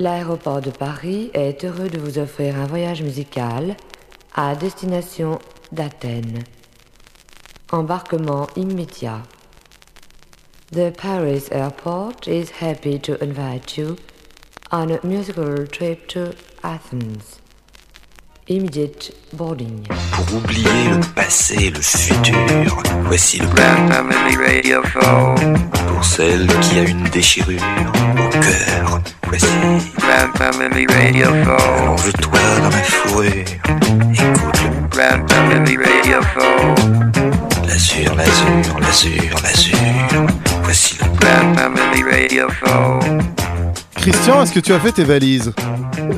L'aéroport de Paris est heureux de vous offrir un voyage musical à destination d'Athènes. Embarquement immédiat. The Paris Airport is happy to invite you on a musical trip to Athens. Immediate boarding. Pour oublier le passé, le futur, voici le Grand Family Radio Phone. Pour celle qui a une déchirure au cœur, voici Grand Family Radio Phone. Allonge-toi dans ma fourrure, écoute le Grand Family Radio Phone. L'azur, l'azur, l'azur, l'azur, voici le Grand Family Radio Phone. Christian, est-ce que tu as fait tes valises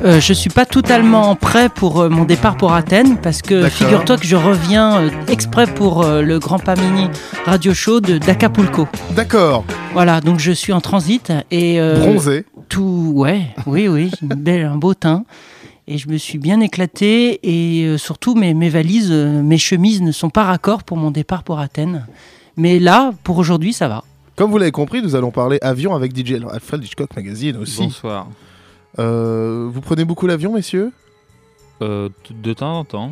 Euh, je suis pas totalement prêt pour euh, mon départ pour Athènes parce que figure-toi que je reviens euh, exprès pour euh, le Grand Pamini Radio Show de d'Acapulco. D'accord, Voilà, donc je suis en transit et euh, bronzé. Tout, ouais, oui, oui, une belle, un beau teint. Et je me suis bien éclaté et euh, surtout mes, mes valises, euh, mes chemises ne sont pas raccord pour mon départ pour Athènes. Mais là, pour aujourd'hui, ça va. Comme vous l'avez compris, nous allons parler avion avec DJ Alfred Hitchcock Magazine aussi. Bonsoir. Euh, vous prenez beaucoup l'avion, messieurs? Euh, de temps en temps.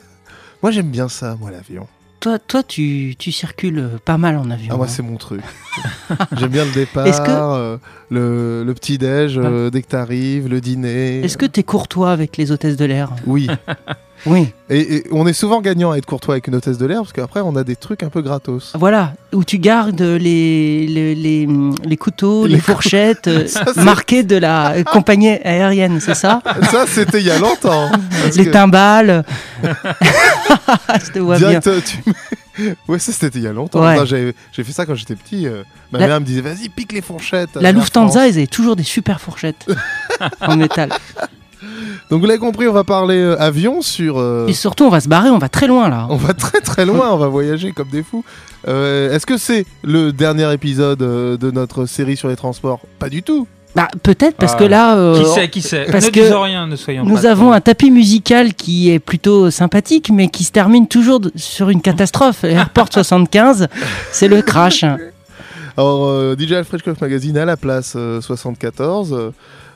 Moi, j'aime bien ça, moi, l'avion. Toi, toi tu, tu circules pas mal en avion. Ah, moi, hein. c'est mon truc. j'aime bien le départ, que- euh, le, le petit-déj euh, dès que t'arrives, le dîner. Est-ce que tu es courtois avec les hôtesses de l'air? Oui. Oui. Et, et on est souvent gagnant à être courtois avec une hôtesse de l'air parce qu'après, on a des trucs un peu gratos. Voilà, où tu gardes les, les, les, les couteaux, les, fourchettes euh, Ça, marquées de la compagnie aérienne, c'est ça Ça, c'était il y a longtemps. Les que timbales. Je te vois bien. direct, euh, tu Ouais, ça, c'était il y a longtemps. Ouais. J'ai fait ça quand j'étais petit. euh, ma La- mère me disait, vas-y, pique les fourchettes. La Air Lufthansa, ils avaient toujours des super fourchettes en métal. Donc, vous l'avez compris, on va parler euh, avion sur. euh, Et surtout, on va se barrer, on va très loin là. On va très très loin, on va voyager comme des fous. Euh, Est-ce que c'est le dernier épisode euh, de notre série sur les transports? Pas du tout. Bah, peut-être parce Ah. que là, euh, Qui sait, qui sait parce Ne que disons rien, ne soyons nous pas avons trop- un tapis musical qui est plutôt sympathique, mais qui se termine toujours de- sur une catastrophe. Airport 75, c'est le crash. Alors, euh, DJ Alfred Magazine à la place euh, 74, euh, euh,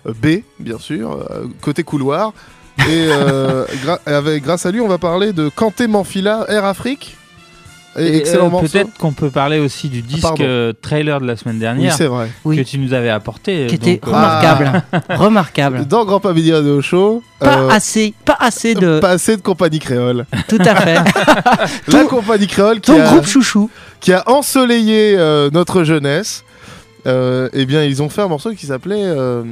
B, bien sûr, euh, côté couloir. Et euh, gra- avec, grâce à lui, on va parler de Kanté Manfila, Air Afrique. Et, Et, excellent euh. Peut-être qu'on peut parler aussi du disque pardon. euh, trailer de la semaine Oui, dernière c'est vrai. Oui. que tu nous avais apporté. Qui était donc, euh, remarquable. Remarquable. Dans Grand Pavillon Radio Show, Pas euh, assez, pas assez de. pas assez de compagnie créole. Tout à fait. La Ton- compagnie créole qui Ton a, groupe chouchou. qui a ensoleillé euh, notre jeunesse. Euh, eh bien, ils ont fait un morceau qui s'appelait euh,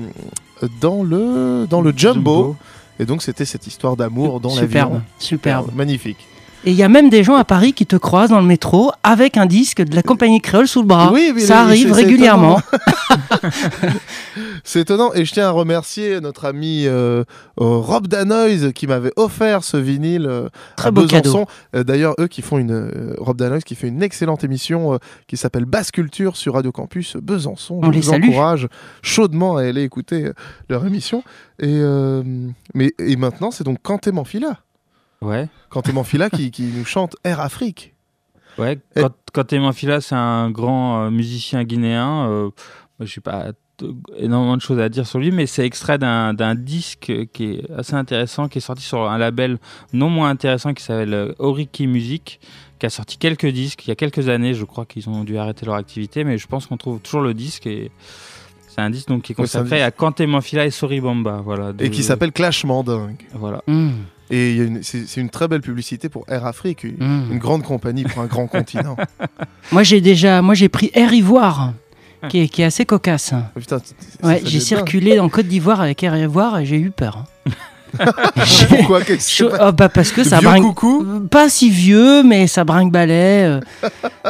dans le dans le jumbo. Et donc, c'était cette histoire d'amour dans Superbe, l'avion. superbe. magnifique. Et il y a même des gens à Paris qui te croisent dans le métro avec un disque de la compagnie créole sous le bras. Oui, oui, Ça arrive régulièrement. C'est étonnant. Et je tiens à remercier notre ami euh, euh, Rob Danoise qui m'avait offert ce vinyle euh, Très à beau Besançon. cadeau. Euh, D'ailleurs, eux qui font une Rob Danoise qui fait une excellente émission qui s'appelle Basse Culture sur Radio Campus Besançon. On je les vous salue. encourage chaudement à aller écouter leur émission. Et mais et maintenant, c'est donc Kanté Manfila. Ouais. Kanté Manfila qui, qui nous chante Air Afrique. Ouais, Et- quand, quand c'est un grand euh, musicien guinéen. Euh, moi, je n'ai pas énormément de choses à dire sur lui, mais c'est extrait d'un d'un disque qui est assez intéressant, qui est sorti sur un label non moins intéressant qui s'appelle euh, Oriki Music, qui a sorti quelques disques il y a quelques années. Je crois qu'ils ont dû arrêter leur activité, mais je pense qu'on trouve toujours le disque. et C'est un disque donc, qui est consacré à Kanté Manfila et Soribamba. Voilà, Et qui s'appelle Clashement Dingue. Voilà. Mmh, Et c'est une très belle publicité pour Air Afrique, une, mmh. une grande compagnie pour un grand continent. Moi j'ai déjà, moi j'ai pris Air Ivoire, qui est, qui est assez cocasse. Oh, Ouais, ça j'ai circulé en Côte d'Ivoire avec Air Ivoire et j'ai eu peur. Pourquoi? Oh, bah parce que ça coucou? Pas si vieux, mais ça brinque-balait. euh,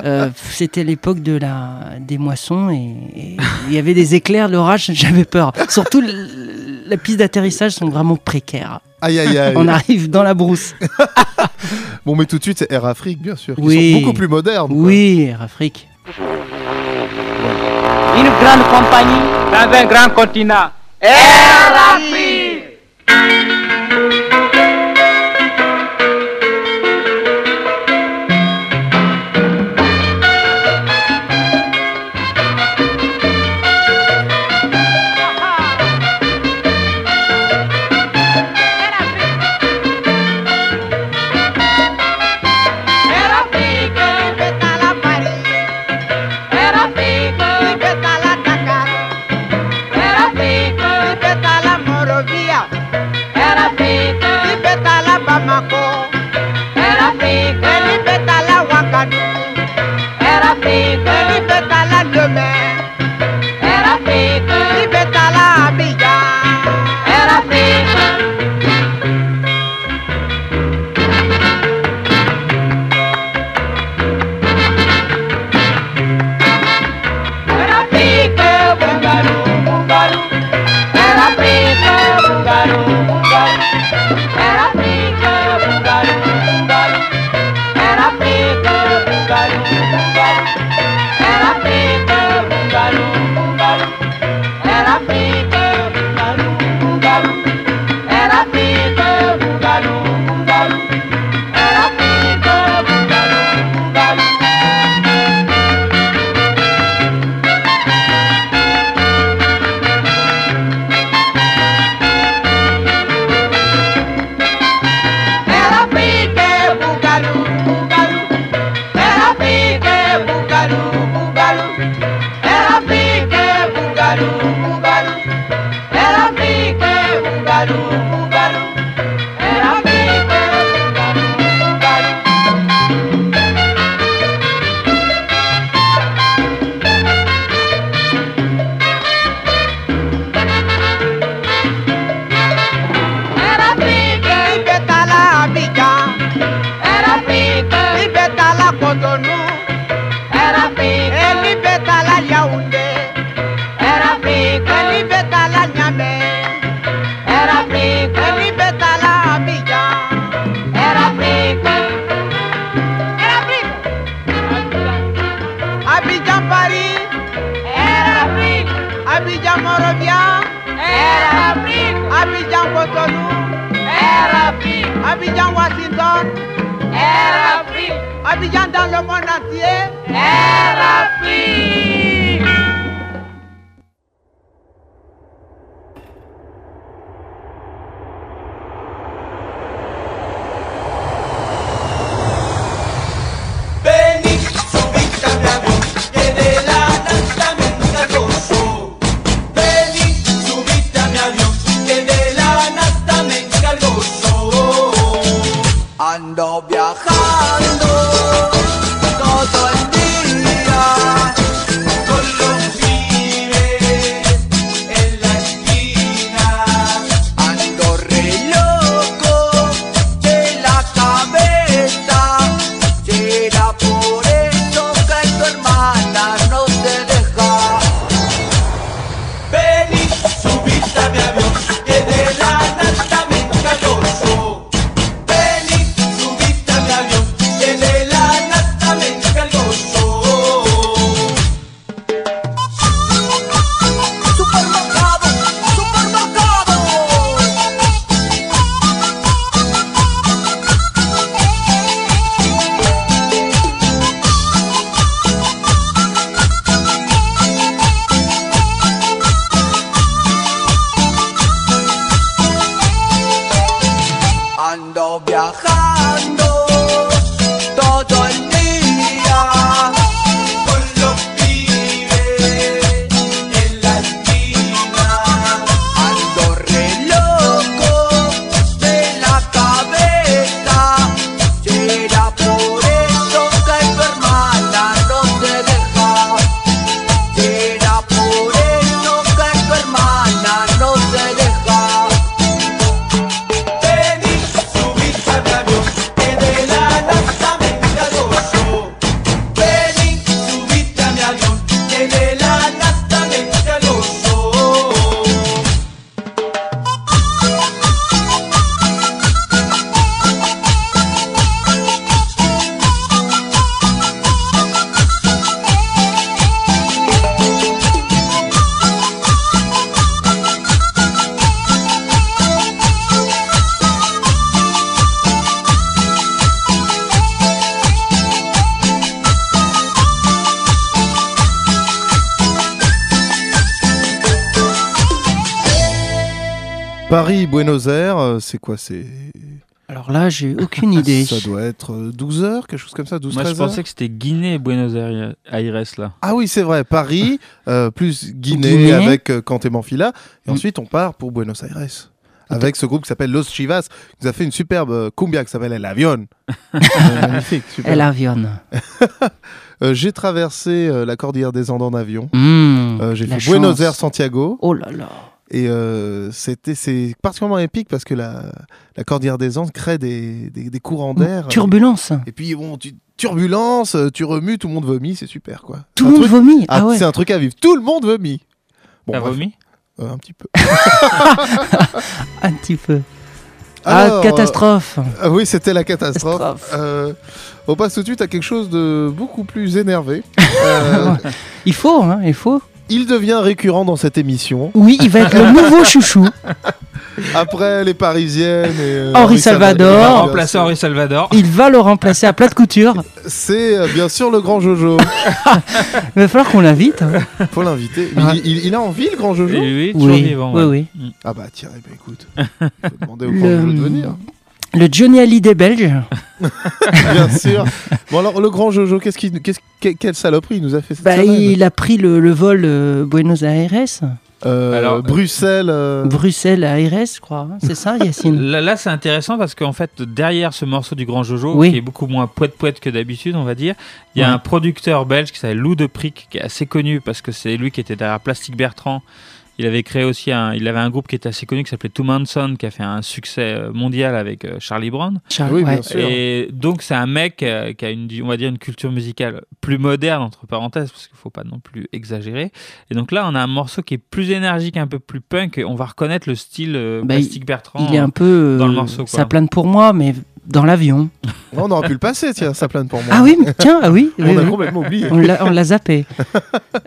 euh, C'était l'époque de la des moissons et il y avait des éclairs, l'orage. J'avais peur. Surtout, le- la piste d'atterrissage sont vraiment précaires. Aïe aïe aïe. On arrive dans la brousse. Bon, mais tout de suite, c'est Air Afrique, bien sûr. Qui Oui. sont beaucoup plus modernes. quoi. Oui, Air Afrique. Une grande compagnie dans un grand continent. Air Afrique man. Paris, Buenos Aires, euh, c'est quoi C'est Alors là, j'ai aucune idée. Ça doit être euh, 12 heures, quelque chose comme ça, 12 Moi, je 13 heures. pensais que c'était Guinée et Buenos Aires, Aires, là. Ah oui, c'est vrai, Paris, euh, plus Guinée, Guinée. avec euh, Canté Manfila. Et Mm. ensuite, on part pour Buenos Aires. Avec ce groupe qui s'appelle Los Chivas, qui nous a fait une superbe euh, cumbia qui s'appelle El Avion. Euh, magnifique, super. El Avion. Euh, J'ai traversé euh, la cordillère des Andes en avion. Mmh, Euh, J'ai fait Buenos. Aires, Santiago. Oh là là. Et euh, c'était c'est particulièrement épique parce que la, la cordillère des Andes crée des, des, des courants d'air. Turbulence. Et puis, bon, tu, turbulence, euh, tu remues, tout le monde vomit, c'est super quoi. Tout le monde truc- vomit. Ah, Ah ouais. C'est un truc à vivre. Tout le monde vomit. Bon, T'as vomi euh, un petit peu. Un petit peu. Ah, catastrophe. euh, ah oui, c'était la catastrophe. Catastrophe. Euh, on passe tout de suite à quelque chose de beaucoup plus énervé. Euh, Il faut, hein, il faut. Il devient récurrent dans cette émission. Oui, il va être le nouveau chouchou. Après les Parisiennes et euh, Henri Salvador. On va remplacer. Henri Salvador. Il va le remplacer à plat de couture. C'est euh, bien sûr le grand Jojo. Il va falloir qu'on l'invite. hein. Faut l'inviter. Il, il- il a envie le grand Jojo oui, toujours Oui, vivant. oui, ouais. oui. Ah bah tiens, ben, écoute. Il faut demander au grand Le- Jojo de venir. Le Johnny Hallyday belge. Bien sûr. Bon alors le grand Jojo, qu'est-ce qu'il, qu'est-ce, que- quelle saloperie il nous a fait cette Bah, semaine il a pris le, le vol euh, Buenos Aires, Euh, Alors, Bruxelles. euh, Bruxelles Aires, je crois. hein. C'est ça, Yacine? Là, là, c'est intéressant parce qu'en fait, derrière ce morceau du Grand Jojo, Oui. qui est beaucoup moins poète-poète que d'habitude, on va dire, il y a Ouais. un producteur belge qui s'appelle Lou de Prick, qui est assez connu parce que c'est lui qui était derrière Plastic Bertrand. Il avait créé aussi un, il avait un groupe qui était assez connu qui s'appelait Two Manson, qui a fait un succès euh, mondial avec euh, Charlie Brown. Charles, Oui, bien ouais. sûr. Et donc c'est un mec euh, qui a une, on va dire une culture musicale plus moderne entre parenthèses parce qu'il faut pas non plus exagérer. Et donc là on a un morceau qui est plus énergique, un peu plus punk. Et on va reconnaître le style Bah, Plastic Bertrand. Il est un peu. dans le morceau, quoi. Ça plane pour moi, mais dans l'avion. On aurait pu le passer, tiens, ça plane pour moi. Ah oui, mais tiens, ah oui. oui, On a oui. complètement oublié. On l'a on l'a zappé.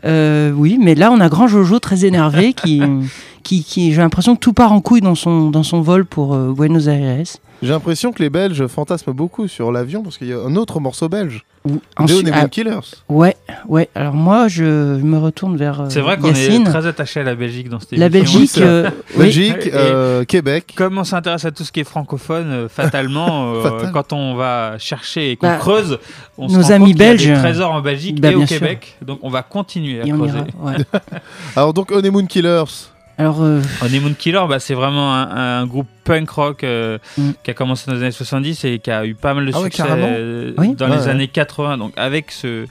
Euh, oui, mais là, on a Grand Jojo très énervé qui, qui, qui j'ai l'impression que tout part en couille dans son, dans son vol pour euh, Buenos Aires. J'ai l'impression que les Belges fantasment beaucoup sur l'avion parce qu'il y a un autre morceau belge, Ou- ensuite- ah, Killers. ouais, ouais. Alors moi, je me retourne vers euh, C'est vrai qu'on est très attaché à la Belgique dans cette La émission. Belgique, c'est- euh. Belgique, euh, Québec. Comme on s'intéresse à tout ce qui est francophone, euh, fatalement, euh, Fatal. quand on va chercher et qu'on Bah, creuse, on se nos rend amis compte qu'il y a belges, des trésors en Belgique bah, et au sûr. Québec. Donc on va continuer à et on creuser. ira. ouais. Alors donc Honeymoon Killers. Alors, euh, Honeymoon Killer, bah, c'est vraiment un, un groupe punk rock euh, Mm. qui a commencé dans les années 70 et qui a eu pas mal de Ah succès euh, Oui. dans Ouais, les ouais. années 80. Donc avec ce,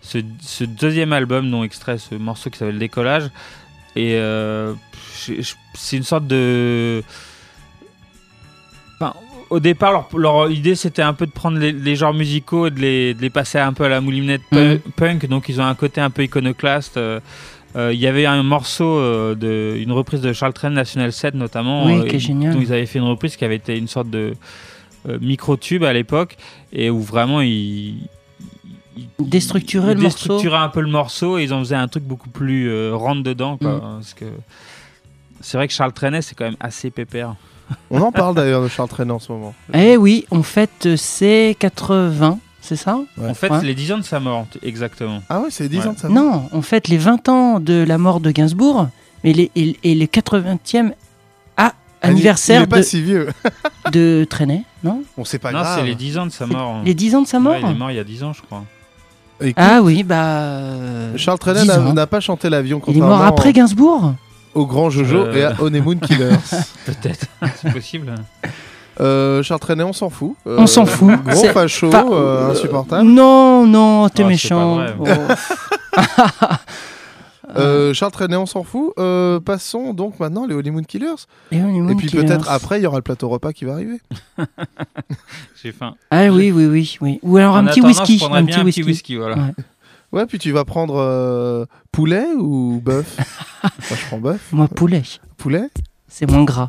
ce, ce deuxième album dont extrait ce morceau qui s'appelle Décollage. Et euh, c'est une sorte de... Enfin, au départ, leur, leur idée c'était un peu de prendre les, les genres musicaux et de les, de les passer un peu à la moulinette Mhm. punk. Donc ils ont un côté un peu iconoclaste. Euh, euh, Il y avait un morceau, euh, de, une reprise de Charles Train National 7 notamment, Oui, euh, qui est génial. dont ils avaient fait une reprise qui avait été une sorte de euh, micro-tube à l'époque et où vraiment ils, Déstructuraient le morceau. déstructuraient un peu le morceau et ils en faisaient un truc beaucoup plus euh, rentre dedans. quoi, Mm. parce que c'est vrai que Charles Trenet c'est quand même assez pépère. On en parle d'ailleurs de Charles Trenet en ce moment. eh oui, on fête euh, ses 80, c'est ça Ouais. En fait, Ouais. les 10 ans de sa mort, exactement. Ah ouais, c'est 10 Ouais. ans de ça. Non, on fête les 20 ans de la mort de Gainsbourg mais les, et, et le 80e ah, Il anniversaire est pas de, si vieux. de Trenet, non Bon, c'est pas non, grave. c'est les 10 ans de sa mort. Les 10 ans de sa mort Ouais, il est mort il y a 10 ans, je crois. Écoute, Ah oui, bah. euh, Charles Trenet 10 n'a pas chanté l'avion Il est mort après Gainsbourg au grand Jojo Euh. et à Honeymoon Killers. Peut-être, c'est possible. Euh, Charles Trenet, on s'en fout. Euh, On s'en fout. Gros facho, euh, insupportable. Non, non, t'es Oh, méchant. pas Oh. Euh, Charles Trenet, on s'en fout. Euh, passons donc maintenant les Honeymoon Killers. Et, Honeymoon Et puis peut-être après, il y aura le plateau repas qui va arriver. J'ai faim. Ah oui, oui, oui, oui. Ou alors En un petit whisky. Un bien petit un whisky. petit whisky, voilà. Ouais. Ouais, puis tu vas prendre euh, poulet ou bœuf Moi, je prends bœuf. Moi, poulet. Poulet? C'est moins gras.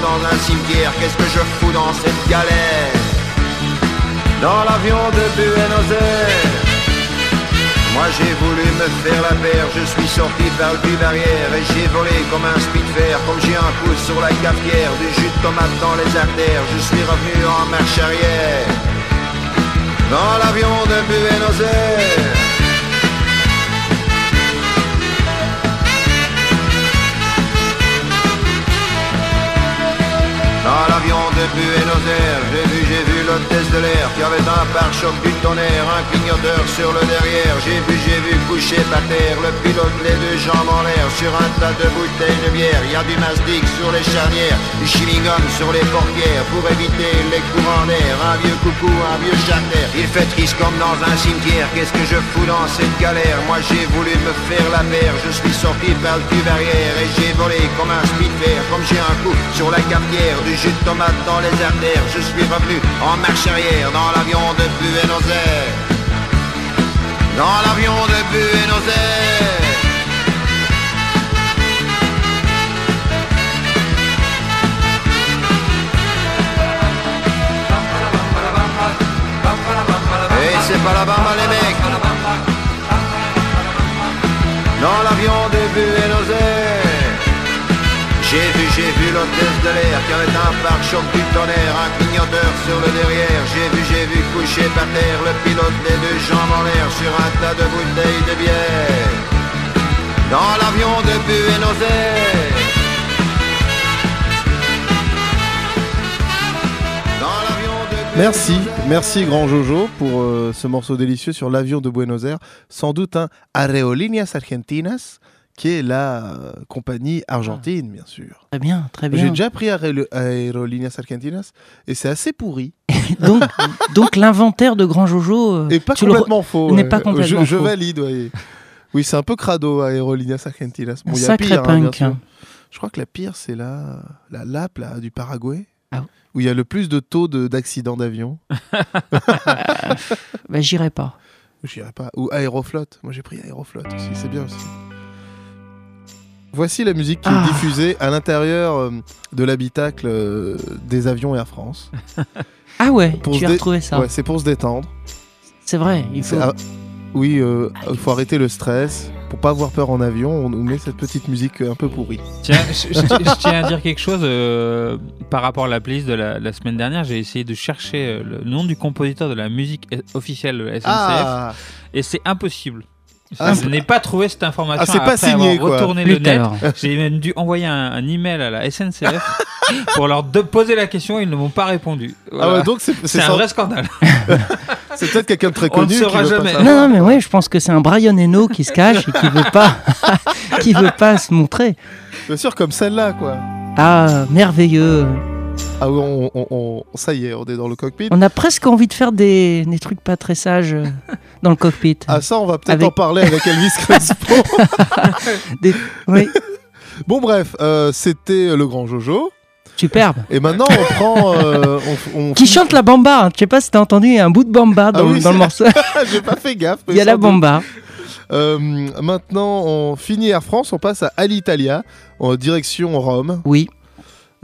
Dans un cimetière. Qu'est-ce que je fous dans cette galère? Dans l'avion de Buenos Aires. Moi j'ai voulu me faire la paire, je suis sorti par le barrière et j'ai volé comme un speedfair, comme j'ai un pouce sur la cafetière, du jus de tomate dans les artères, je suis revenu en marche arrière. Dans l'avion de Buenos Aires. Dans l'avion de Buenos Aires, j'ai vu, j'ai vu l'hôtesse de l'air qui avait un pare-choc du tonnerre, un clignoteur sur le derrière. J'ai vu, j'ai vu coucher par terre le pilote, les deux jambes en l'air, sur un tas de bouteilles de bière. Il y a du mastic sur les charnières, du chewing-gum sur les portières pour éviter les courants d'air. Un vieux coucou, un vieux charter. Il fait triste comme dans un cimetière. Qu'est-ce que je fous dans cette galère? Moi j'ai voulu me faire la paire. Je suis sorti par le cul barrière et j'ai volé comme un speedfair. Comme j'ai un coup sur la cafetière, du jus tomate dans les artères. Je suis revenu en marche arrière dans l'avion de Buenos Aires. Dans l'avion de Buenos Aires. Et c'est pas la bamba les mecs Dans l'avion de Buenos J'ai vu, j'ai vu l'hôtesse de l'air Qui avait un pare-choc du tonnerre Un clignoteur sur le derrière. J'ai vu, j'ai vu coucher par terre Le pilote les deux jambes en l'air Sur un tas de bouteilles de bière. Dans l'avion de Buenos Aires. Merci, merci grand Jojo pour euh, ce morceau délicieux sur l'avion de Buenos Aires. Sans doute un Aerolíneas Argentinas, qui est la euh, compagnie argentine, bien sûr. Très bien, très bien. J'ai déjà pris Aerol- Aerolíneas Argentinas et c'est assez pourri. donc, donc l'inventaire de Grand Jojo. euh, Et pas complètement faux. n'est ouais. pas complètement je, valide, ouais. Oui, c'est un peu crado Aerolíneas Argentinas. Bon, il y a Sacré pire, hein, punk. Je crois que la pire, c'est la, la LAP là, du Paraguay. Ah. Où il y a le plus de taux de- d'accidents d'avion. Bah, J'irai pas. J'irai pas. Ou Aéroflot. Moi j'ai pris Aéroflot aussi, c'est bien aussi. Voici la musique qui Ah. est diffusée à l'intérieur euh, de l'habitacle euh, des avions Air France. Ah ouais, Pour tu as retrouvé ça. Ouais, c'est pour se détendre. C'est vrai, il faut. Ah, oui, euh, il faut arrêter le stress. Pour pas avoir peur en avion, on nous met cette petite musique un peu pourrie. Tiens, je, je- je tiens à dire quelque chose euh, par rapport à la playlist de la, la semaine dernière. J'ai essayé de chercher le nom du compositeur de la musique officielle de la SNCF Ah, et c'est impossible. Ah, je n'ai pas trouvé cette information. Ah, c'est pas signé, avoir quoi. retourné le net. J'ai même dû envoyer un, un email à la SNCF pour leur de- poser la question. Ils ne m'ont pas répondu. ah ouais, donc c'est un sans- vrai scandale. c'est peut-être quelqu'un de très On ne connu. qui saura jamais. Non, non, mais ouais, je pense que c'est un Brian Eno qui se cache et qui veut pas, qui veut pas se montrer. Bien sûr, comme celle-là, quoi. Ah, merveilleux. Ah oui, on, on- on- ça y est, on est dans le cockpit. On a presque envie de faire des, des trucs pas très sages euh, dans le cockpit. Ah ça, on va peut-être Avec- en parler avec Elvis Crespo. Des- Oui, bon bref, euh, c'était le grand Jojo. superbe. Et maintenant, on prend... euh, on, on Qui chante la bamba. hein. Je sais pas si t'as entendu, il y a un bout de bamba dans, Ah oui, dans le morceau. J'ai pas fait gaffe. Il y a la bamba. Euh, maintenant, on finit Air France, on passe à Alitalia, en direction Rome, Oui.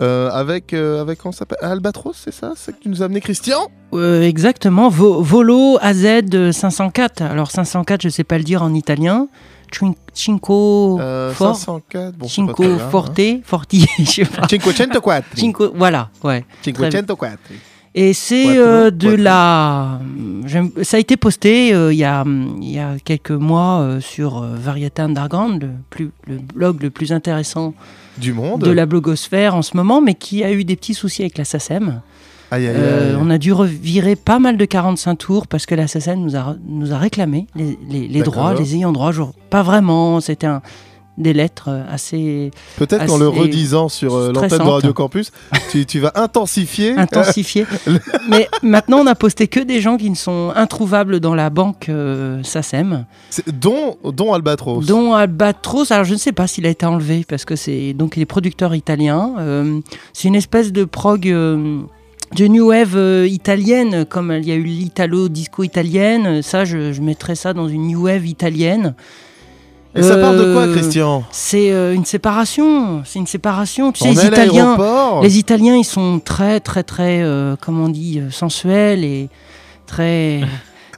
Euh, avec, euh, avec comment ça s'appelle Albatros, c'est ça C'est que tu nous as amené Christian Euh, exactement, Vo- Volo AZ 504. Alors 504, je sais pas le dire en italien. Cin- Cinco euh, For- 504, bon, c'est pas Cinco hein. Forte, Forti, je sais pas. Cinquecentoquattro. Cinco, voilà, ouais. Cinquecentoquattro. Et c'est euh, de la. Ça a été posté euh, il y, a, y a quelques mois euh, sur euh, Variety Underground, le, plus, le blog le plus intéressant Du monde. de la blogosphère en ce moment, mais qui a eu des petits soucis avec la SACEM. Aïe, aïe, Euh, on a dû revirer pas mal de 45 tours parce que la SACEM nous a, nous a réclamé les, les- droits, les ayants droit. Genre, pas vraiment, c'était un- des lettres euh, assez Peut-être qu'en le redisant sur euh, l'antenne de. Radio Campus, tu, tu vas intensifier. intensifiées. Mais maintenant, on a posté que des gens qui ne sont introuvables dans la banque euh, SACEM, dont, dont Albatros. dont Albatros. Alors, je ne sais pas s'il a été enlevé parce que c'est donc les producteurs italiens. Euh, c'est une espèce de prog. euh, de new wave euh, italienne, comme il y a eu l'italo disco italienne, ça je, je mettrais ça dans une new wave italienne. Et ça parle de quoi, Euh, Christian C'est euh, une séparation, c'est une séparation. Tu sais, les Italiens, les ils sont très, très, très, euh, comment on dit, sensuels et très,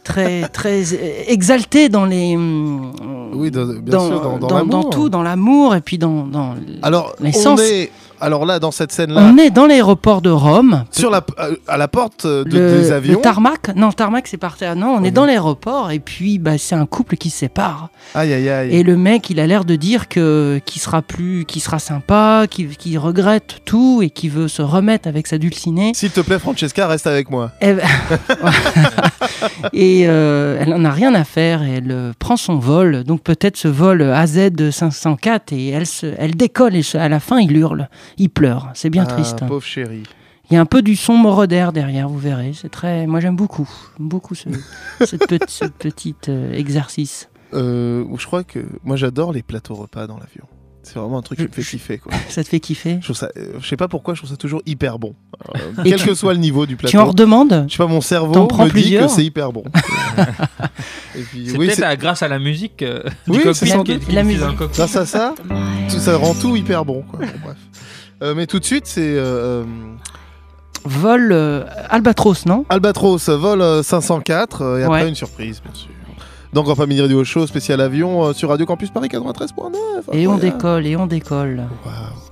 très, très exalté dans les. Oui, dans- bien dans, sûr, dans- dans dans tout, dans l'amour et puis dans, dans Alors, on l'essence. est, alors là, dans cette scène-là, On est dans l'aéroport de Rome. sur la, euh, à la porte de- le, des avions. le tarmac Non, tarmac c'est par terre. Non, on est dans l'aéroport et puis bah, c'est un couple qui se sépare. Aïe, aïe, aïe. Et le mec, il a l'air de dire que qu'il sera plus, qu'il sera sympa, qu'il qu'il regrette tout et qu'il veut se remettre avec sa dulcinée. S'il te plaît, Francesca, reste avec moi. Eh ben- et euh, elle en a rien à faire et elle euh, prend son vol. Donc peut-être ce vol AZ 504 et elle, se, elle décolle et à la fin il hurle, il pleure. C'est bien Ah, triste. Pauvre chérie. Il y a un peu du son Moroder derrière, vous verrez. C'est très, moi j'aime beaucoup, beaucoup ce, cette petite, ce petit euh, exercice. Euh, je crois que moi j'adore les plateaux repas dans l'avion. C'est vraiment un truc qui me fait kiffer. Quoi. Ça te fait kiffer Je, trouve ça, euh, je sais pas pourquoi, je trouve ça toujours hyper bon. Euh, quel tu- que soit le niveau du plateau. Tu en redemandes? Je sais pas, mon cerveau me dit plusieurs que c'est hyper bon. Et puis, C'est oui, peut-être à- grâce à la musique euh, Oui, c'est sans qui, doute. qui La musique. grâce à ça, tout- ça rend tout hyper bon. Quoi. Bon, bref. Euh, mais tout de suite, c'est euh, Vol euh, Albatros, non? Albatros, vol euh, 504, euh, et après Ouais. une surprise, bien sûr. Donc, Grand Family Radio Show, spécial avion euh, sur Radio Campus Paris 93.9. Et on décolle, et on décolle. Waouh.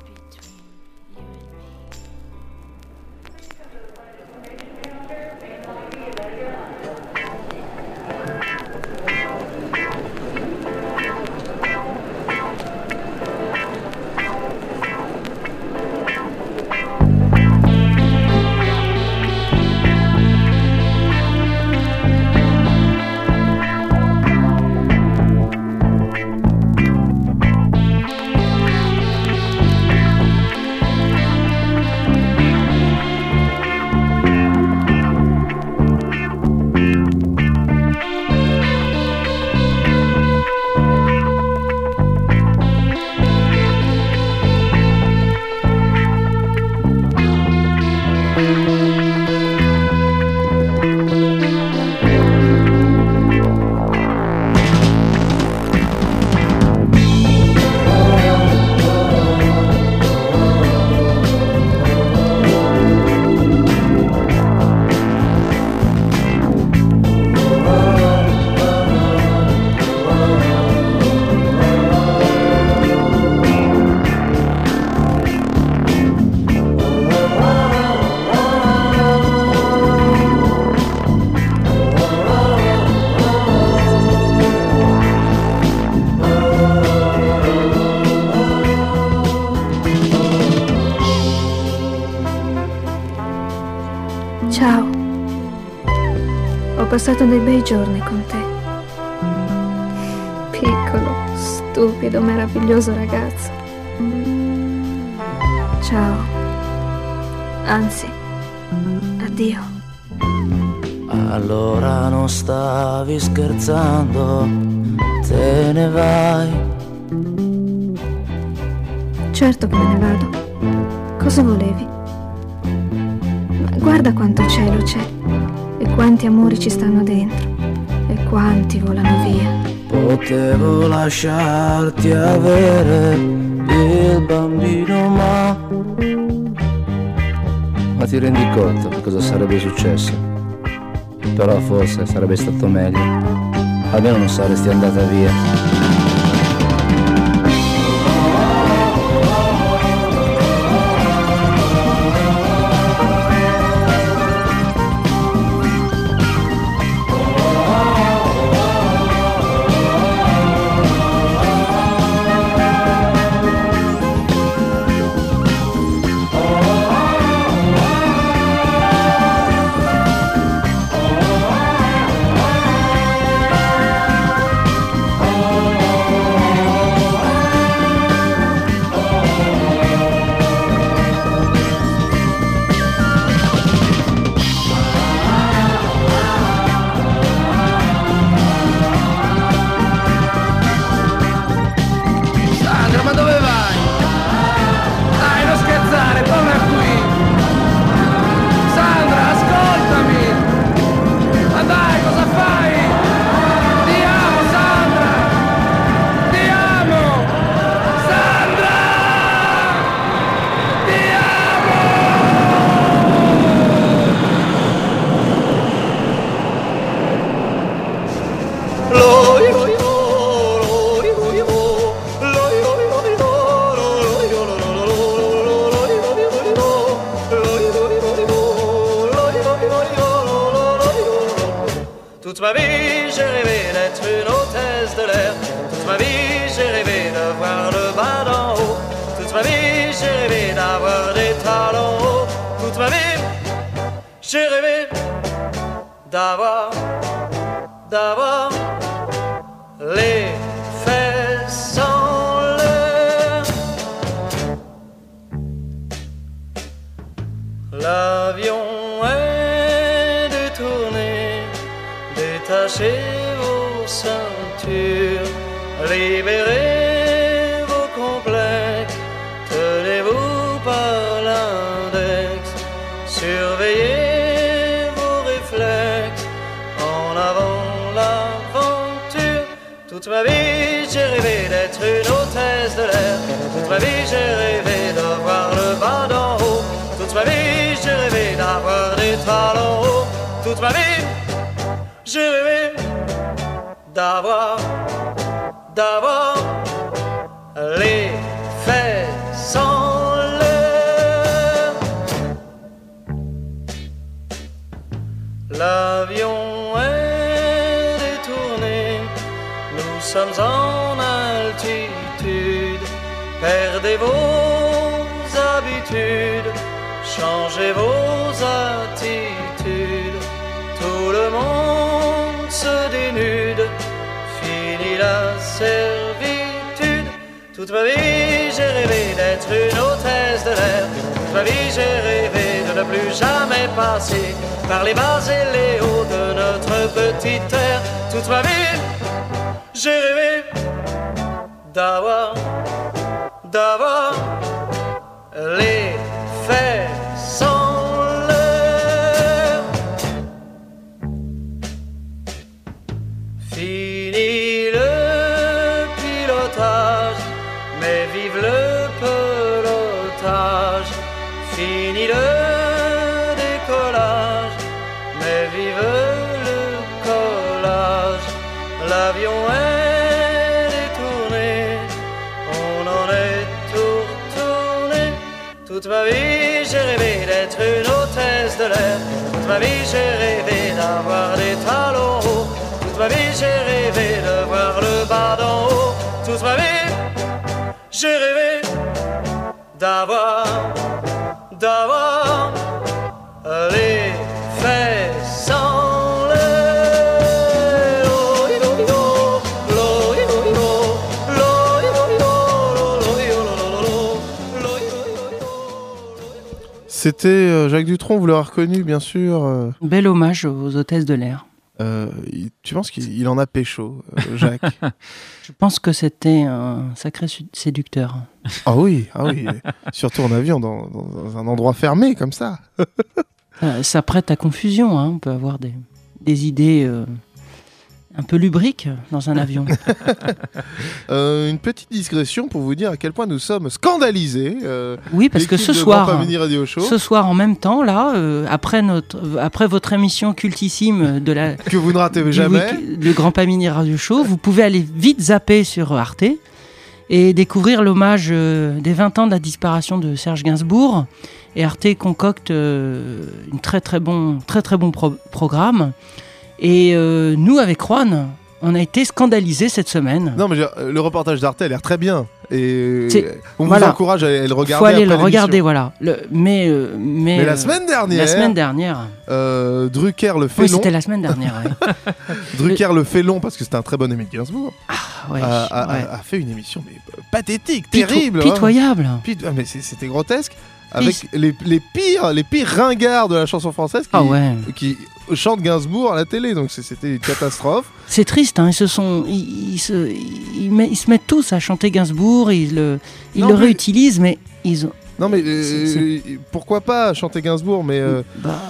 Passato dei bei giorni con te. Piccolo, stupido, meraviglioso ragazzo. Ciao. Anzi, addio. Allora non stavi scherzando, te ne vai. Certo che me ne vado. Cosa volevi? Ma guarda quanto cielo c'è. Quanti amori ci stanno dentro. E quanti volano via. Potevo lasciarti avere il bambino, ma. Ma ti rendi conto di cosa sarebbe successo? Però forse sarebbe stato meglio. Almeno non saresti andata via. Toute ma vie j'ai rêvé d'être une hôtesse de l'air, toute ma vie j'ai rêvé de voir le bas d'en haut. Toute ma vie, j'ai rêvé d'avoir des talons hauts. Toute ma vie, j'ai rêvé d'avoir, d'avoir Toute ma vie j'ai rêvé d'être une hôtesse de l'air, toute ma vie j'ai rêvé de ne plus jamais passer par les bas et les hauts de notre petite terre. Toute ma vie j'ai rêvé d'avoir, d'avoir les fesses ma vie, j'ai rêvé d'avoir des talons hauts. Toute ma vie, j'ai rêvé de voir le bas d'en haut. Toute ma vie, j'ai rêvé d'avoir, d'avoir C'était euh, Jacques Dutronc, vous l'aurez reconnu, bien sûr. euh, Bel hommage aux hôtesses de l'air. euh, tu penses qu'il il en a pécho, Jacques? Je pense que c'était un sacré séducteur. Ah oui, ah oui. Surtout en avion, dans, dans un endroit fermé comme ça. Ça prête à confusion, hein. on peut avoir des, des idées euh, un peu lubriques dans un avion. Euh, une petite discrétion pour vous dire à quel point nous sommes scandalisés. euh, Oui, parce que ce soir, Radio Show, ce soir en même temps, là, euh, après, notre, après votre émission cultissime de la, que vous ne ratez jamais. week- le Grand Pamini Radio Show, vous pouvez aller vite zapper sur Arte et découvrir l'hommage des 20 ans de la disparition de Serge Gainsbourg. Et Arte concocte euh, une très très bon, très, très bon pro- programme. Et euh, nous, avec Juan, on a été scandalisés cette semaine. Non, mais je le reportage d'Arte a l'air très bien. Et on voilà. vous encourage à aller le Il regarder. faut aller après le regarder, voilà. Le- mais, euh, mais, Mais la euh, semaine dernière, La semaine dernière. euh, Drucker le fait Oui, long. c'était la semaine dernière. ouais. Drucker le fait long parce que c'était un très bon ami de Gainsbourg. ouais, a, a- ouais. a fait une émission mais pathétique, Pito- terrible. hein. pitoyable. Pit- ah, mais c'était grotesque. Avec les, les pires, les pires ringards de la chanson française qui, Ah ouais. qui chantent Gainsbourg à la télé. Donc c'était une catastrophe. C'est triste, hein, ils se sont, ils, ils se, ils, met- ils se mettent tous à chanter Gainsbourg, ils le, ils Non, le mais- réutilisent, mais ils ont. Non mais euh, pourquoi pas chanter Gainsbourg Mais euh, Bah,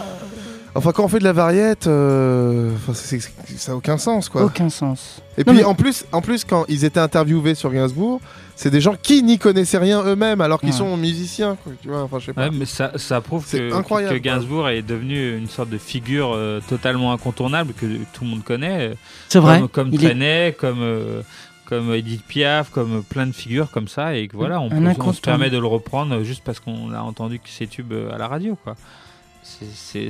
enfin quand on fait de la variette, euh, enfin, c'est- c'est- ça n'a aucun sens quoi. aucun sens. Et Non, puis mais- en plus, en plus quand ils étaient interviewés sur Gainsbourg, c'est des gens qui n'y connaissaient rien eux-mêmes alors qu'ils Ouais. sont musiciens. Quoi, tu vois, enfin je sais pas. Ouais, mais ça, ça prouve C'est que, incroyable, que Gainsbourg est devenu une sorte de figure euh, totalement incontournable que tout le monde connaît. euh, C'est vrai, Comme, comme il est- Trenet, comme, euh, comme Edith Piaf, comme plein de figures comme ça. Et que voilà, on, Un peut- on se incontournable. permet de le reprendre juste parce qu'on a entendu que ces tubes euh, à la radio. quoi.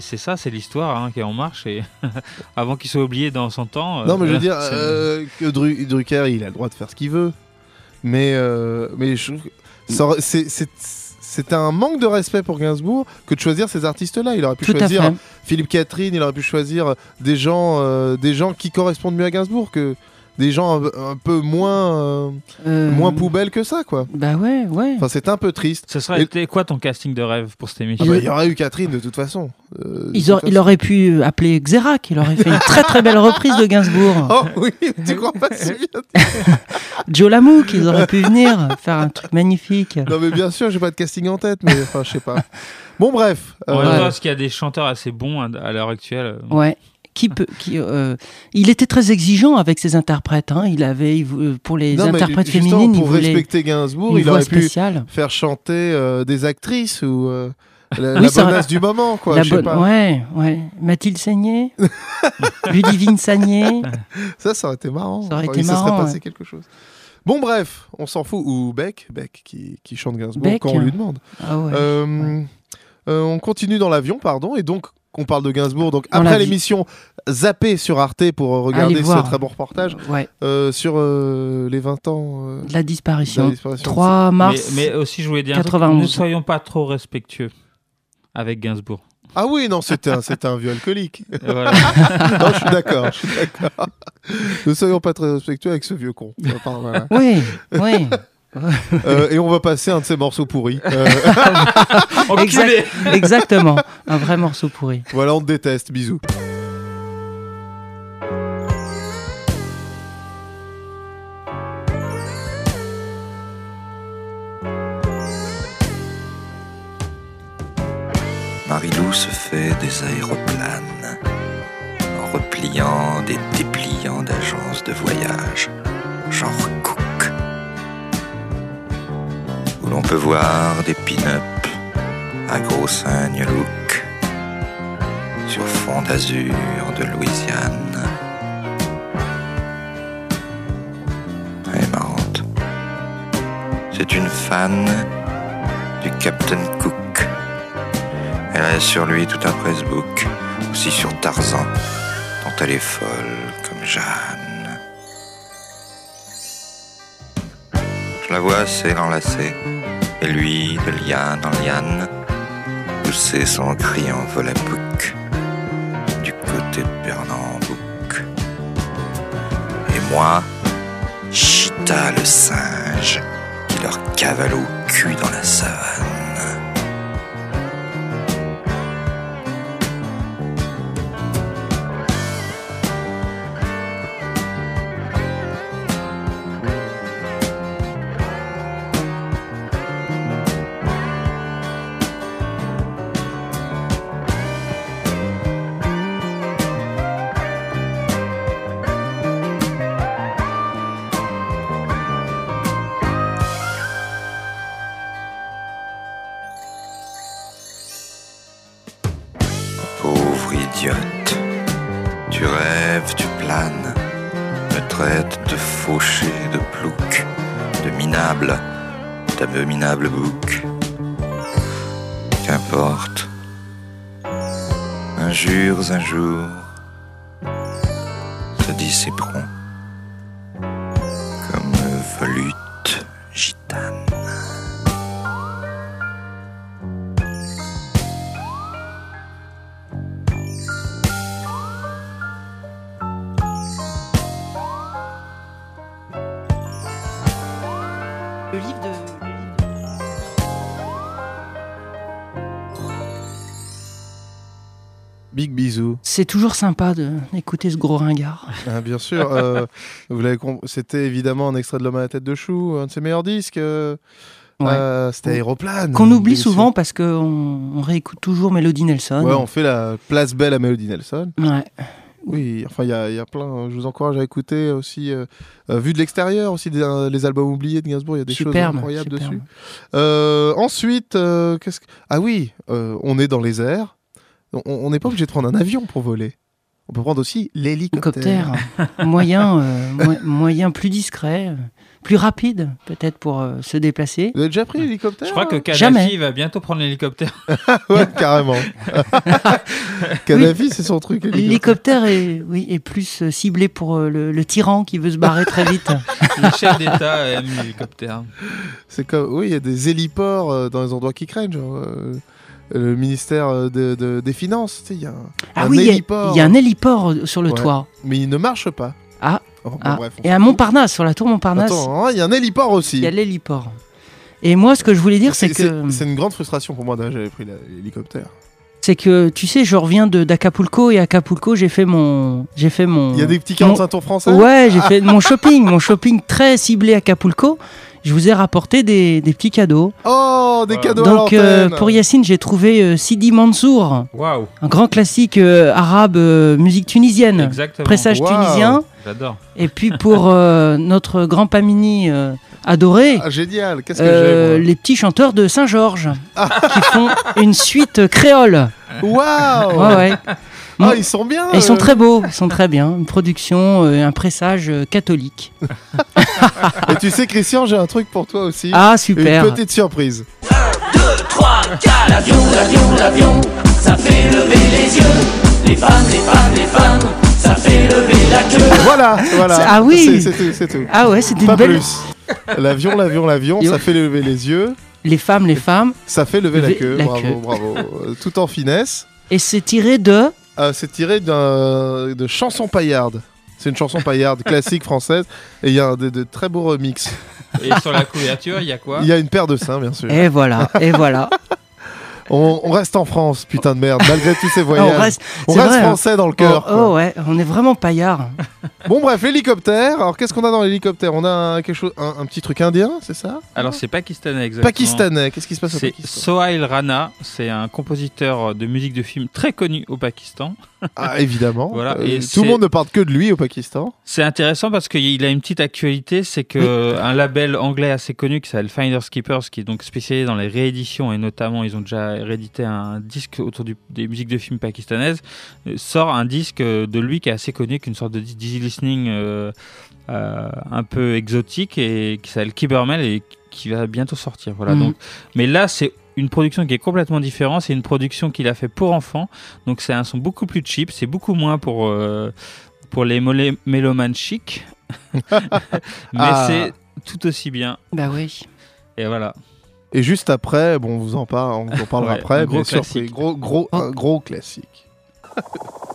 C'est- ça, c'est l'histoire hein, qui est en marche et avant qu'il soit oublié dans son temps. euh, Non, mais je veux dire euh, que Dru- Drucker, il a le droit de faire ce qu'il veut. Mais, euh, mais je trouve que ça aurait- c'est- un manque de respect pour Gainsbourg que de choisir ces artistes-là. Il aurait pu Tout choisir. Philippe Catherine, il aurait pu choisir des gens, euh, des gens qui correspondent mieux à Gainsbourg que des gens un, un peu moins, euh, Euh, moins poubelles que ça, quoi. Bah ouais, ouais. Enfin, c'est un peu triste. Ce serait Et- quoi ton casting de rêve pour cette Ah émission bah, il y aurait eu Catherine de toute façon. Euh, de Ils toute il aurait pu appeler Xerac, il aurait fait une très très belle reprise de Gainsbourg. Oh oui, tu crois pas si bien Joe Lamouk, ils auraient pu venir faire un truc magnifique. Non mais bien sûr, j'ai pas de casting en tête, mais enfin, je sais pas. Bon bref. On euh, va voir qu'il y a des chanteurs assez bons à l'heure actuelle. Ouais. Qui peut, qui, euh, il était très exigeant avec ses interprètes. hein. Il avait, il euh, pour les non, interprètes féminines, il pour voulait respecter Gainsbourg, il aurait pu spéciale. faire chanter euh, des actrices ou euh, la, Oui, la ça bonasse du moment, quoi. La je sais pas. Ouais, ouais. Mathilde Seigné, Ludivine Sagné. Ça, ça aurait été marrant. Ça aurait Enfin, été il se serait marrant, passé ouais. quelque chose. Bon bref, on s'en fout. Ou Beck, Beck qui, qui chante Gainsbourg Beck. quand on lui demande. Ah ouais. Euh, euh, on continue dans l'avion, pardon, et donc on parle de Gainsbourg. Donc après l'émission, zappez sur Arte pour euh, regarder ce très bon reportage Ouais. euh, sur euh, les 20 ans. euh, De la disparition. de la disparition de 3 mars. Mais, mais aussi, je voulais dire, un truc, 91. ne soyons pas trop respectueux avec Gainsbourg. Ah oui, non, c'était un, c'était un vieux alcoolique. Voilà. non, je suis d'accord, je suis d'accord. Ne soyons pas très respectueux avec ce vieux con. Enfin, voilà. Oui, oui. Euh, et on va passer un de ces morceaux pourris. Euh, Exact- exactement. Un vrai morceau pourri. voilà, on te déteste. Bisous. Marilou se fait des aéroplanes en repliant des dépliants d'agences de voyage, genre où l'on peut voir des pin-up à gros look sur fond d'azur de Louisiane. Elle marrante. C'est une fan du Captain Cook. Elle a sur lui tout un pressbook, aussi sur Tarzan, dont elle est folle comme Jeanne. Je la vois assez l'enlacer, et lui, de liane en liane, pousser son cri en volapouc du côté de Pernambouc. Et moi, Chita le singe, qui leur cavale au cul dans la savane. Bisous. C'est toujours sympa d'écouter ce gros ringard. Ah, bien sûr. euh, vous l'avez com- C'était évidemment un extrait de L'homme à la tête de chou, un de ses meilleurs disques. euh, Ouais. euh, C'était Aéroplane. Qu'on oublie souvent parce qu'on on réécoute toujours Mélodie Nelson. Ouais, on fait la place belle à Melody Nelson. Ouais. Oui, enfin, il y a, il y a plein. Je vous encourage à écouter aussi, euh, vu de l'extérieur, aussi des- euh, les albums oubliés de Gainsbourg. Il y a des Superbe, choses incroyables superbe. dessus. Ensuite, qu'est-ce que. Ah oui, on est dans les airs. On- n'est pas obligé de prendre un avion pour voler. On peut prendre aussi l'hélicoptère. Hélicoptère, moyen, euh, mo- moyen plus discret, euh, plus rapide peut-être pour euh, se déplacer. Vous avez déjà pris l'hélicoptère Je crois que Kadhafi Jamais. va bientôt prendre l'hélicoptère. ouais, carrément. Kadhafi, c'est son truc. L'hélicoptère est, oui, est plus ciblé pour euh, le, le tyran qui veut se barrer très vite. Le chef d'État aime l'hélicoptère. C'est comme, oui, il y a des héliports euh, dans les endroits qui craignent, genre euh, le ministère euh, de- de- des Finances. Tu sais, il y a un, Ah un oui, il y a- héliport. il y, a un héliport euh, sur le Ouais. toit. Mais il ne marche pas. Ah, Oh, bon, ah. bref, et à. Montparnasse, sur la tour Montparnasse, Attends, hein, il y a un héliport aussi. il y a l'héliport. Et moi, ce que je voulais dire, c'est que, C'est une grande frustration pour moi d'avoir j'avais pris l'hélicoptère. c'est que, tu sais, je reviens d'Acapulco et Acapulco, j'ai fait mon, j'ai fait mon. Il y a des petits mon- 45 tours français? Ouais, j'ai fait mon shopping, mon shopping très ciblé Acapulco. Je vous ai rapporté des, des petits cadeaux. Oh, des cadeaux à Donc euh, pour Yacine, j'ai trouvé euh, Sidi Mansour, Waouh. un grand classique euh, arabe, euh, musique tunisienne, Exactement. pressage Wow. tunisien. J'adore. Et puis pour euh, notre grand Pamini euh, adoré, Ah, génial, qu'est-ce que euh, j'ai, les petits chanteurs de Saint-Georges qui font une suite créole. Waouh Ouais, ouais. Ah, ils sont bien ils sont euh. très beaux, ils sont très bien. Une production, euh, un pressage euh, catholique. Et tu sais, Christian, j'ai un truc pour toi aussi. Ah, super. Une petite surprise. 3, 4, l'avion, l'avion, l'avion, ça fait lever les yeux. Les femmes, les femmes, les femmes, ça fait lever la queue. Voilà, voilà. Ah oui. C'est tout, c'est tout. Ah ouais, c'est une Pas belle. plus. L'avion, l'avion, l'avion, ça fait lever les yeux, Les femmes, les femmes. ça fait lever la queue. la bravo, queue. bravo. Tout en finesse. Et c'est tiré de. Euh, c'est tiré d'un- de chanson paillarde. C'est une chanson paillarde classique française. Et il y a un de, de très beaux remix. Et sur la couverture, il y a quoi? Il y a une paire de seins, bien sûr. Et voilà, et voilà. On, on reste en France, putain de merde, malgré tous ces voyages. on reste, On c'est reste vrai, hein. français dans le cœur. Oh, oh ouais, on est vraiment paillard. Bon bref, l'hélicoptère. Alors qu'est-ce qu'on a dans l'hélicoptère? On a un, quelque chose, un, un petit truc indien, c'est ça? Alors c'est pakistanais exactement. Pakistanais. Qu'est-ce qui se passe au C'est Pakistan? Sohail Rana, c'est un compositeur de musique de film très connu au Pakistan. Ah évidemment. Voilà, Euh, et tout c'est- le monde ne parle que de lui au Pakistan. C'est intéressant parce qu'il a une petite actualité, c'est que un label anglais assez connu qui s'appelle Finders Keepers, qui est donc spécialisé dans les rééditions et notamment ils ont déjà réédité un disque autour du- des musiques de films pakistanaises, euh, sort un disque euh, de lui qui est assez connu, qui est une sorte de dis- listening euh, euh, un peu exotique et qui s'appelle Kibermel et qui va bientôt sortir. Voilà. Mhm. Donc, mais là c'est une production qui est complètement différente. C'est une production qu'il a fait pour enfants. Donc c'est un son beaucoup plus cheap. C'est beaucoup moins pour, euh, pour les molé- mélomanes chics. Mais Ah. c'est tout aussi bien. Bah oui. Et voilà. Et juste après, bon, on vous en parle, on vous en parlera Ouais, après. gros bien sûr, gros, gros, un gros classique.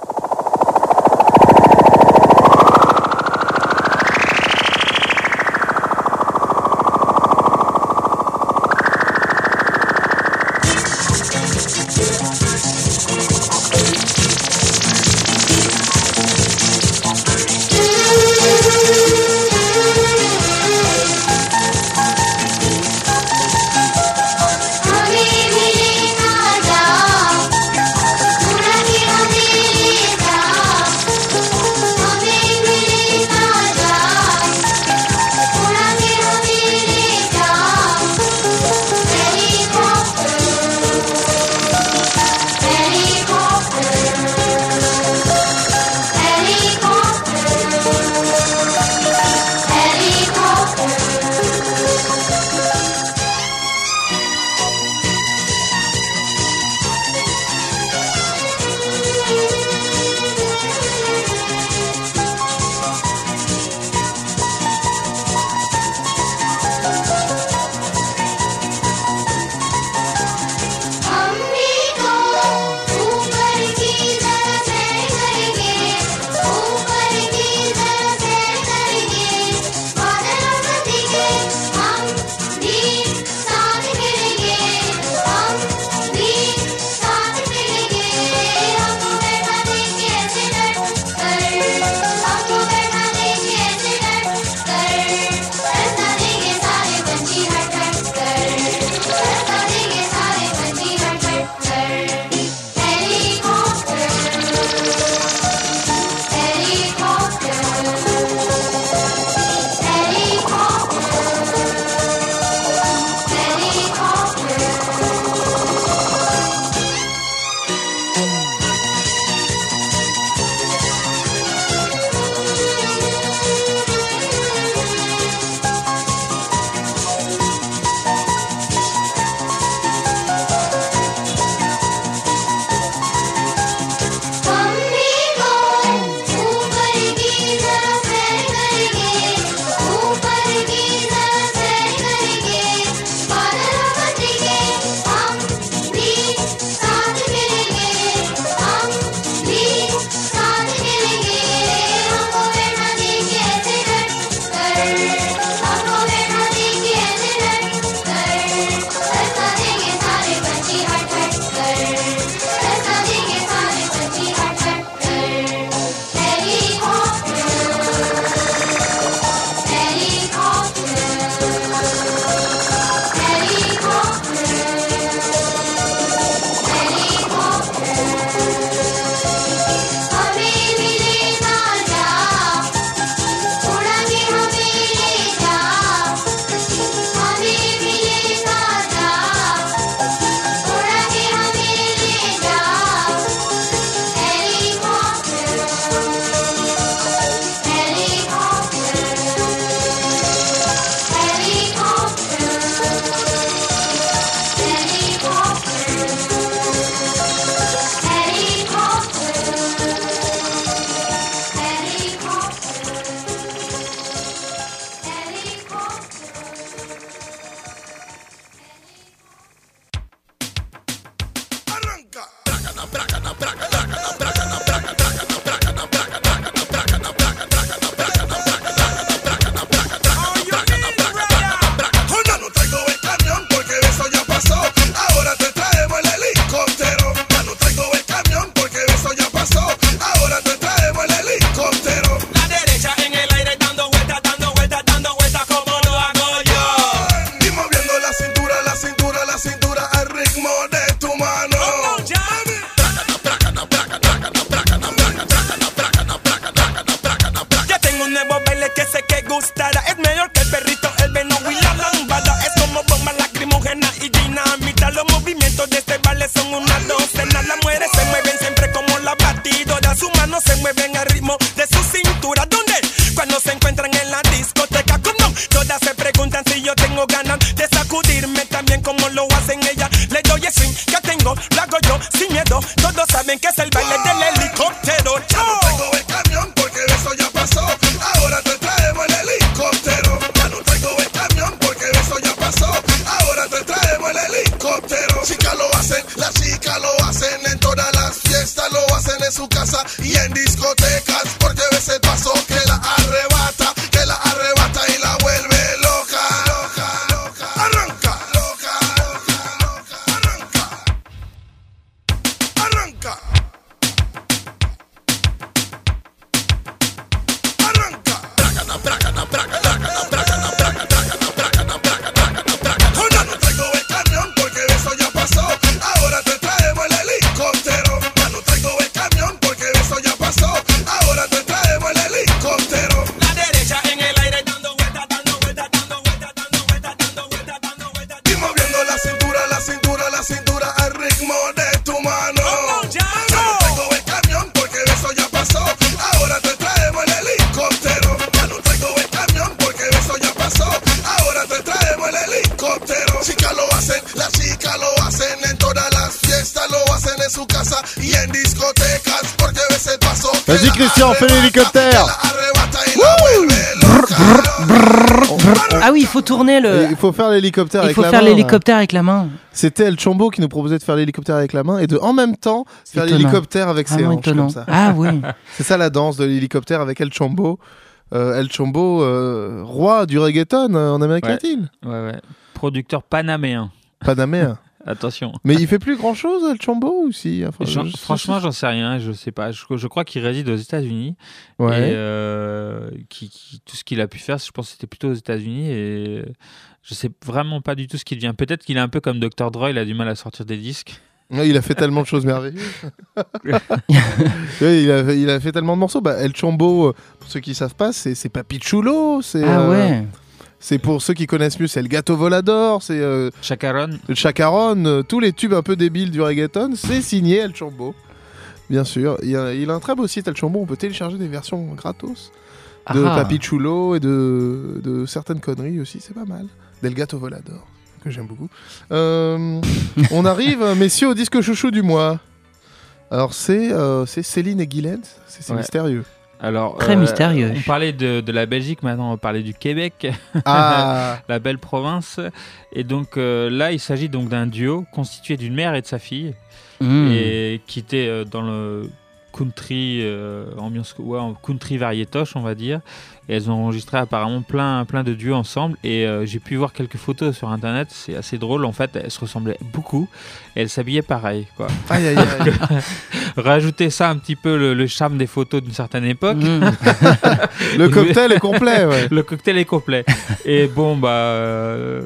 tourner le. Il faut faire l'hélicoptère Il avec faut la faire main, là. l'hélicoptère avec la main. C'était El Chombo qui nous proposait de faire l'hélicoptère avec la main et de en même temps faire l'hélicoptère avec ses Vraiment hanches étonnant. comme ça. Ah oui. C'est ça la danse de l'hélicoptère avec El Chombo. Euh, El Chombo, euh, roi du reggaeton euh, en Amérique Ouais. latine. Ouais, ouais. Producteur panaméen. Panaméen. Attention. Mais il fait plus grand chose, El Chombo, ou si? Enfin, J'en- je- franchement, j'en sais rien, je sais pas. Je, je crois qu'il réside aux États-Unis. Ouais. Et euh, qui, qui- tout ce qu'il a pu faire, je pense que c'était plutôt aux États-Unis. Et je sais vraiment pas du tout ce qu'il devient. Peut-être qu'il est un peu comme Dr. Dre, il a du mal à sortir des disques. Il a fait tellement de choses merveilleuses. Il, a, il a fait tellement de morceaux. Bah, El Chombo, euh, pour ceux qui savent pas, c'est c'est Papi Chulo. c'est, Ah euh, ouais. C'est pour ceux qui connaissent mieux, c'est le Gâteau Volador, c'est euh, Chacaron. Chacaron, euh, tous les tubes un peu débiles du reggaeton, c'est signé El Chombo. Bien sûr, il a, il a un très beau site El Chombo, on peut télécharger des versions gratos de Ah. Papi Chulo et de, de certaines conneries aussi, c'est pas mal. Del Gâteau Volador, que j'aime beaucoup. Euh, on arrive, messieurs, au disque chouchou du mois. Alors c'est euh, c'est Céline et Guylaine, c'est c'est Ouais. mystérieux. Alors, Très mystérieux. On parlait de, de la Belgique, maintenant on va parler du Québec, Ah. la belle province. Et donc euh, là, il s'agit donc d'un duo constitué d'une mère et de sa fille, Mmh. et qui était euh, dans le country, euh, ambiance, ouais, country variétoche, on va dire. Et elles ont enregistré apparemment plein, plein de duos ensemble. Et euh, j'ai pu voir quelques photos sur internet, c'est assez drôle. En fait, elles se ressemblaient beaucoup et elles s'habillaient pareil. Quoi. Aïe, aïe, aïe. Rajouter ça un petit peu le, le charme des photos d'une certaine époque. Mmh. Le cocktail est complet, ouais. Le cocktail est complet. Et bon, bah. euh,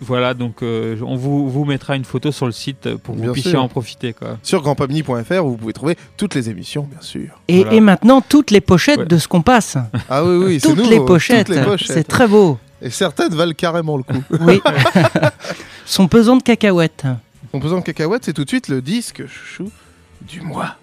voilà, donc euh, on vous, vous mettra une photo sur le site pour que Bien vous puissiez sûr. en profiter. Quoi. Sur grandpamini.fr où vous pouvez trouver toutes les émissions, bien sûr. Et, Voilà. et maintenant, toutes les pochettes Ouais. de ce qu'on passe. Ah oui, oui, c'est Toutes nouveau, les pochettes. toutes les pochettes. C'est très beau. Et certaines valent carrément le coup. Oui. Son pesant de cacahuètes. En pesant de cacahuètes, c'est tout de suite le disque chouchou du mois.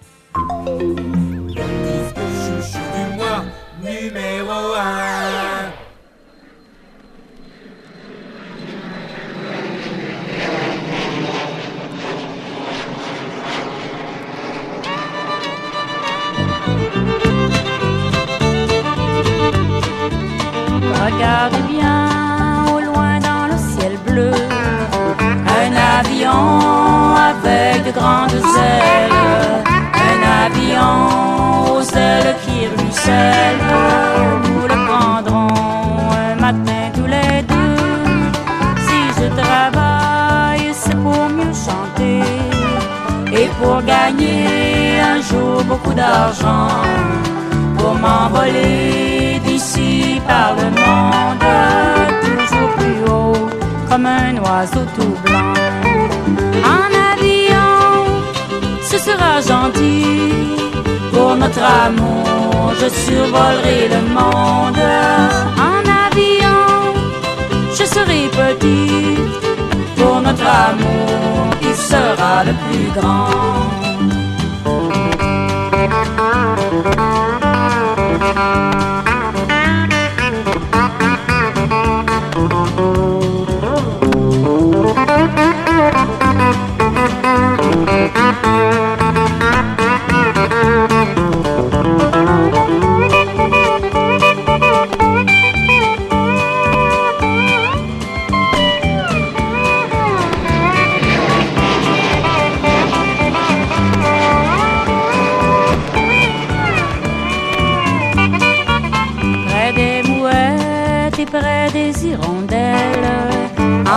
des hirondelles.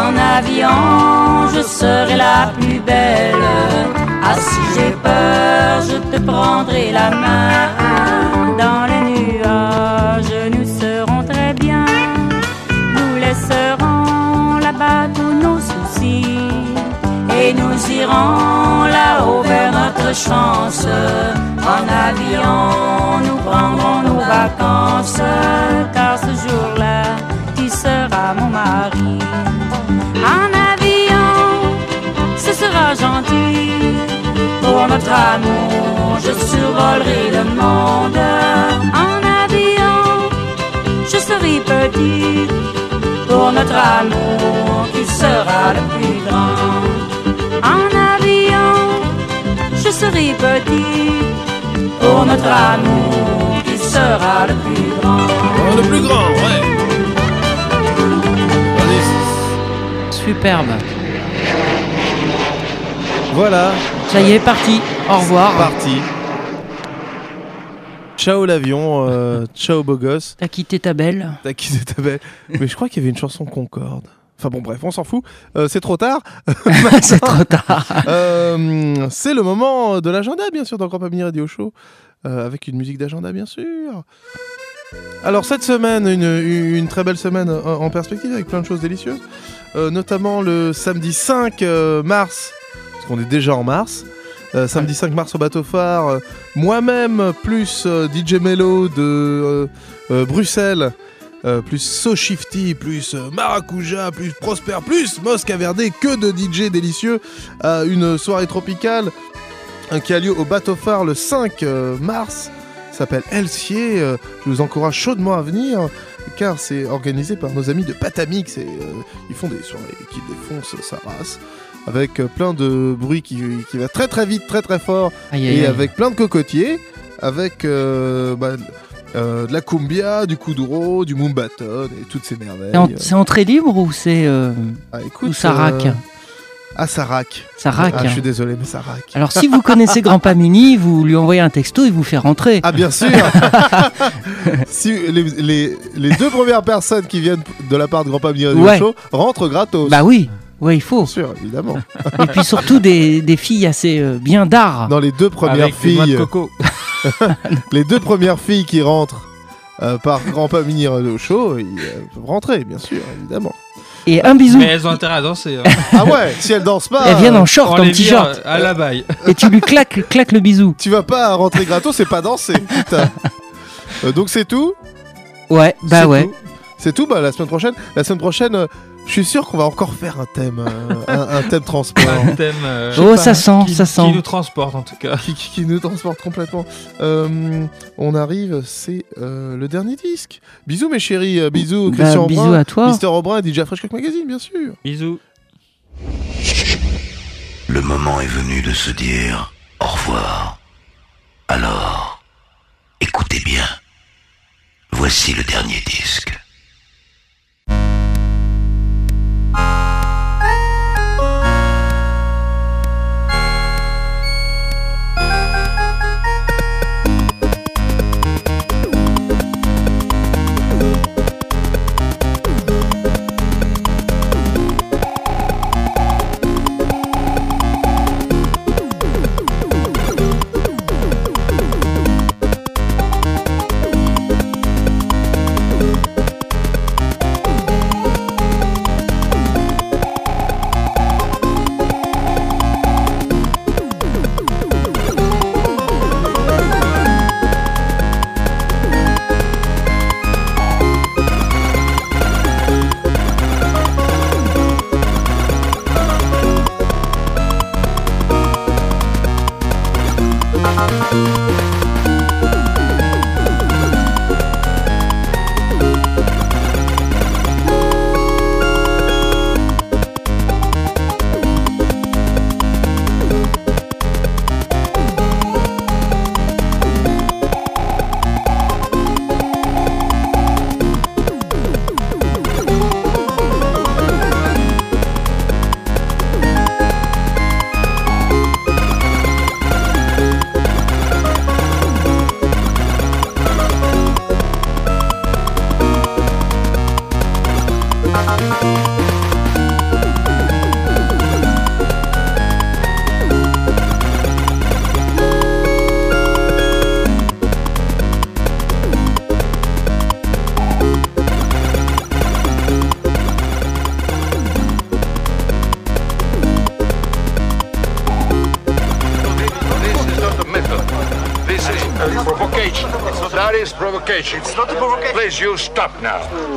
En avion, je serai la plus belle. Ah, si j'ai peur, je te prendrai la main. Dans les nuages, nous serons très bien. Nous laisserons là-bas tous nos soucis. Et nous irons là-haut vers notre chance. En avion, nous prendrons nos vacances. Car ce jour mon mari. En avion, ce sera gentil. Pour notre amour, je survolerai le monde. En avion, je serai petit. Pour notre amour, tu seras le plus grand. En avion, je serai petit. Pour notre amour, tu seras le plus grand. Oh, le plus grand, ouais. Superbe. Voilà. Ça y est, parti. Au revoir. Parti. Ciao l'avion, euh, ciao beau gosse. T'as quitté ta belle. T'as quitté ta belle. Mais je crois qu'il y avait une chanson Concorde. Enfin bon, bref, on s'en fout. Euh, c'est trop tard. C'est trop tard. Euh, c'est le moment de l'agenda, bien sûr, dans Grand Pamini Radio Show. euh, avec une musique d'agenda, bien sûr. Alors, cette semaine, une, une très belle semaine en en perspective avec plein de choses délicieuses. Euh, notamment le samedi 5 euh, mars, parce qu'on est déjà en mars. Euh, samedi 5 mars au bateau phare, moi-même plus DJ Mello de Bruxelles, plus So Shifty, plus Maracuja, plus Prosper, plus Mosca Verde, que de DJ délicieux à une soirée tropicale qui a lieu au bateau phare le 5 euh, mars. S'appelle Elsier. je vous encourage chaudement à venir car c'est organisé par nos amis de Patamix et euh, ils font des soirées qui défoncent sa race avec euh, plein de bruit qui, qui va très très vite, très très fort Aïe, et aïe. avec plein de cocotiers, avec euh, bah, euh, de la cumbia, du kuduro, du mumbaton et toutes ces merveilles. C'est en- entrée libre ou c'est. euh, Ah, écoute, Ah. Ça raque. Ah, je suis désolé, mais ça raque. Alors si vous connaissez Grand Pamini, vous lui envoyez un texto, il vous fait rentrer. Ah bien sûr Si les, les- les deux premières personnes qui viennent de la part de Grand Pamini Radio Ouais. Show rentrent gratos. Bah oui, ouais, il faut. Bien sûr, évidemment. Et puis surtout des, des filles assez euh, bien d'art. Dans les deux premières Avec des noix de filles, coco. les deux premières filles qui rentrent euh, par Grand Pamini Radio Show, ils euh, peuvent rentrer, bien sûr, évidemment. Et un bisou. Mais elles ont intérêt à danser. hein. Ah ouais, si elles dansent pas, Elles viennent en euh, short, On en les vire, t-shirt. euh, à la baille. Et tu lui claques, claques le bisou. tu vas pas rentrer gratos, c'est pas danser, putain. Euh, donc c'est tout? Ouais, bah C'est ouais. tout. C'est tout, bah la semaine prochaine. La semaine prochaine, euh, je suis sûr qu'on va encore faire un thème, euh, un, un thème transport. Un thème. euh, Oh, ça sent, qui, ça Qui sent. nous transporte en tout cas. qui, qui- qui nous transporte complètement. Euh, on arrive, c'est euh, le dernier disque. Bisous mes chéris, euh, bisous Bah, Christian bisous à toi. Mister Aubrin et DJ Fresh Cock Magazine, bien sûr. Bisous. Le moment est venu de se dire au revoir. Alors, écoutez bien. Voici le dernier disque. Provocation. It's not a provocation. Please, you stop now.